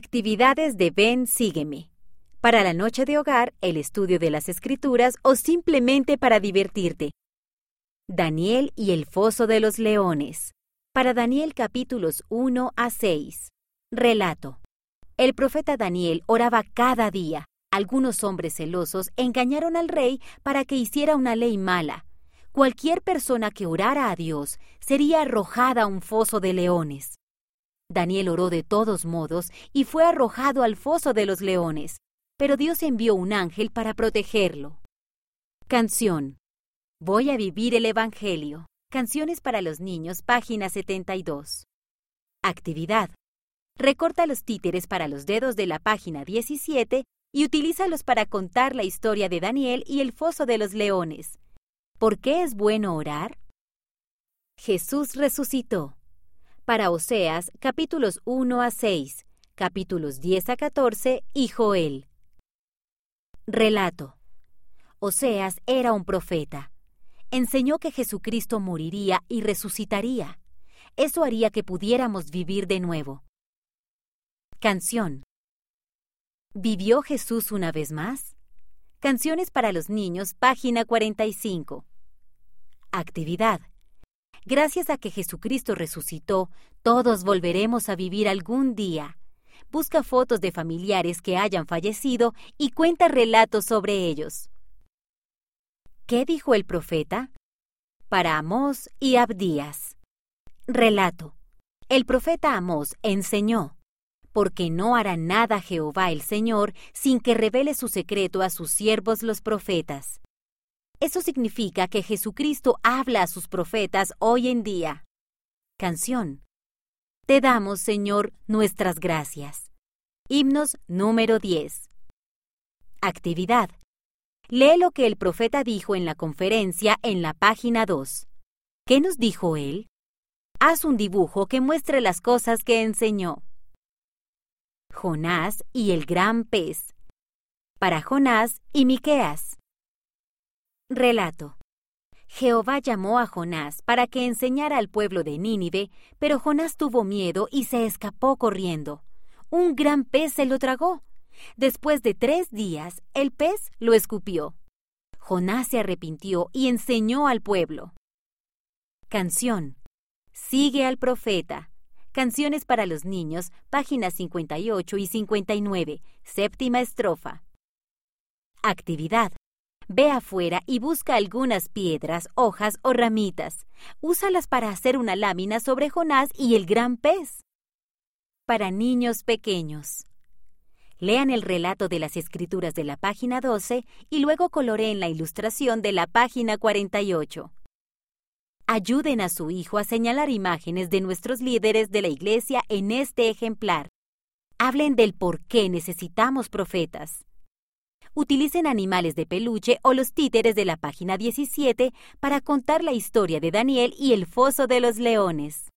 Actividades de Ven Sígueme. Para la noche de hogar, el estudio de las escrituras o simplemente para divertirte. Daniel y el foso de los leones. Para Daniel capítulos 1 a 6. Relato. El profeta Daniel oraba cada día. Algunos hombres celosos engañaron al rey para que hiciera una ley mala. Cualquier persona que orara a Dios sería arrojada a un foso de leones. Daniel oró de todos modos y fue arrojado al foso de los leones, pero Dios envió un ángel para protegerlo. Canción. Voy a vivir el Evangelio. Canciones para los niños, página 72. Actividad. Recorta los títeres para los dedos de la página 17 y utilízalos para contar la historia de Daniel y el foso de los leones. ¿Por qué es bueno orar? Jesús resucitó. Para Oseas, capítulos 1 a 6, capítulos 10 a 14 y Joel. Relato. Oseas era un profeta. Enseñó que Jesucristo moriría y resucitaría. Eso haría que pudiéramos vivir de nuevo. Canción. ¿Vivió Jesús una vez más? Canciones para los niños, página 45. Actividad. Gracias a que Jesucristo resucitó, todos volveremos a vivir algún día. Busca fotos de familiares que hayan fallecido y cuenta relatos sobre ellos. ¿Qué dijo el profeta? Para Amós y Abdías. Relato. El profeta Amós enseñó porque no hará nada Jehová el Señor sin que revele su secreto a sus siervos los profetas. Eso significa que Jesucristo habla a sus profetas hoy en día. Canción. Te damos, Señor, nuestras gracias. Himnos número 10. Actividad. Lee lo que el profeta dijo en la conferencia en la página 2. ¿Qué nos dijo él? Haz un dibujo que muestre las cosas que enseñó. Jonás y el gran pez. Para Jonás y Miqueas. Relato. Jehová llamó a Jonás para que enseñara al pueblo de Nínive, pero Jonás tuvo miedo y se escapó corriendo. Un gran pez se lo tragó. Después de tres días, el pez lo escupió. Jonás se arrepintió y enseñó al pueblo. Canción. Sigue al profeta. Canciones para los niños, páginas 58 y 59, séptima estrofa. Actividad. Ve afuera y busca algunas piedras, hojas o ramitas. Úsalas para hacer una lámina sobre Jonás y el gran pez. Para niños pequeños. Lean el relato de las escrituras de la página 12 y luego coloreen la ilustración de la página 48. Ayuden a su hijo a señalar imágenes de nuestros líderes de la Iglesia en este ejemplar. Hablen del por qué necesitamos profetas. Utilicen animales de peluche o los títeres de la página 17 para contar la historia de Daniel y el foso de los leones.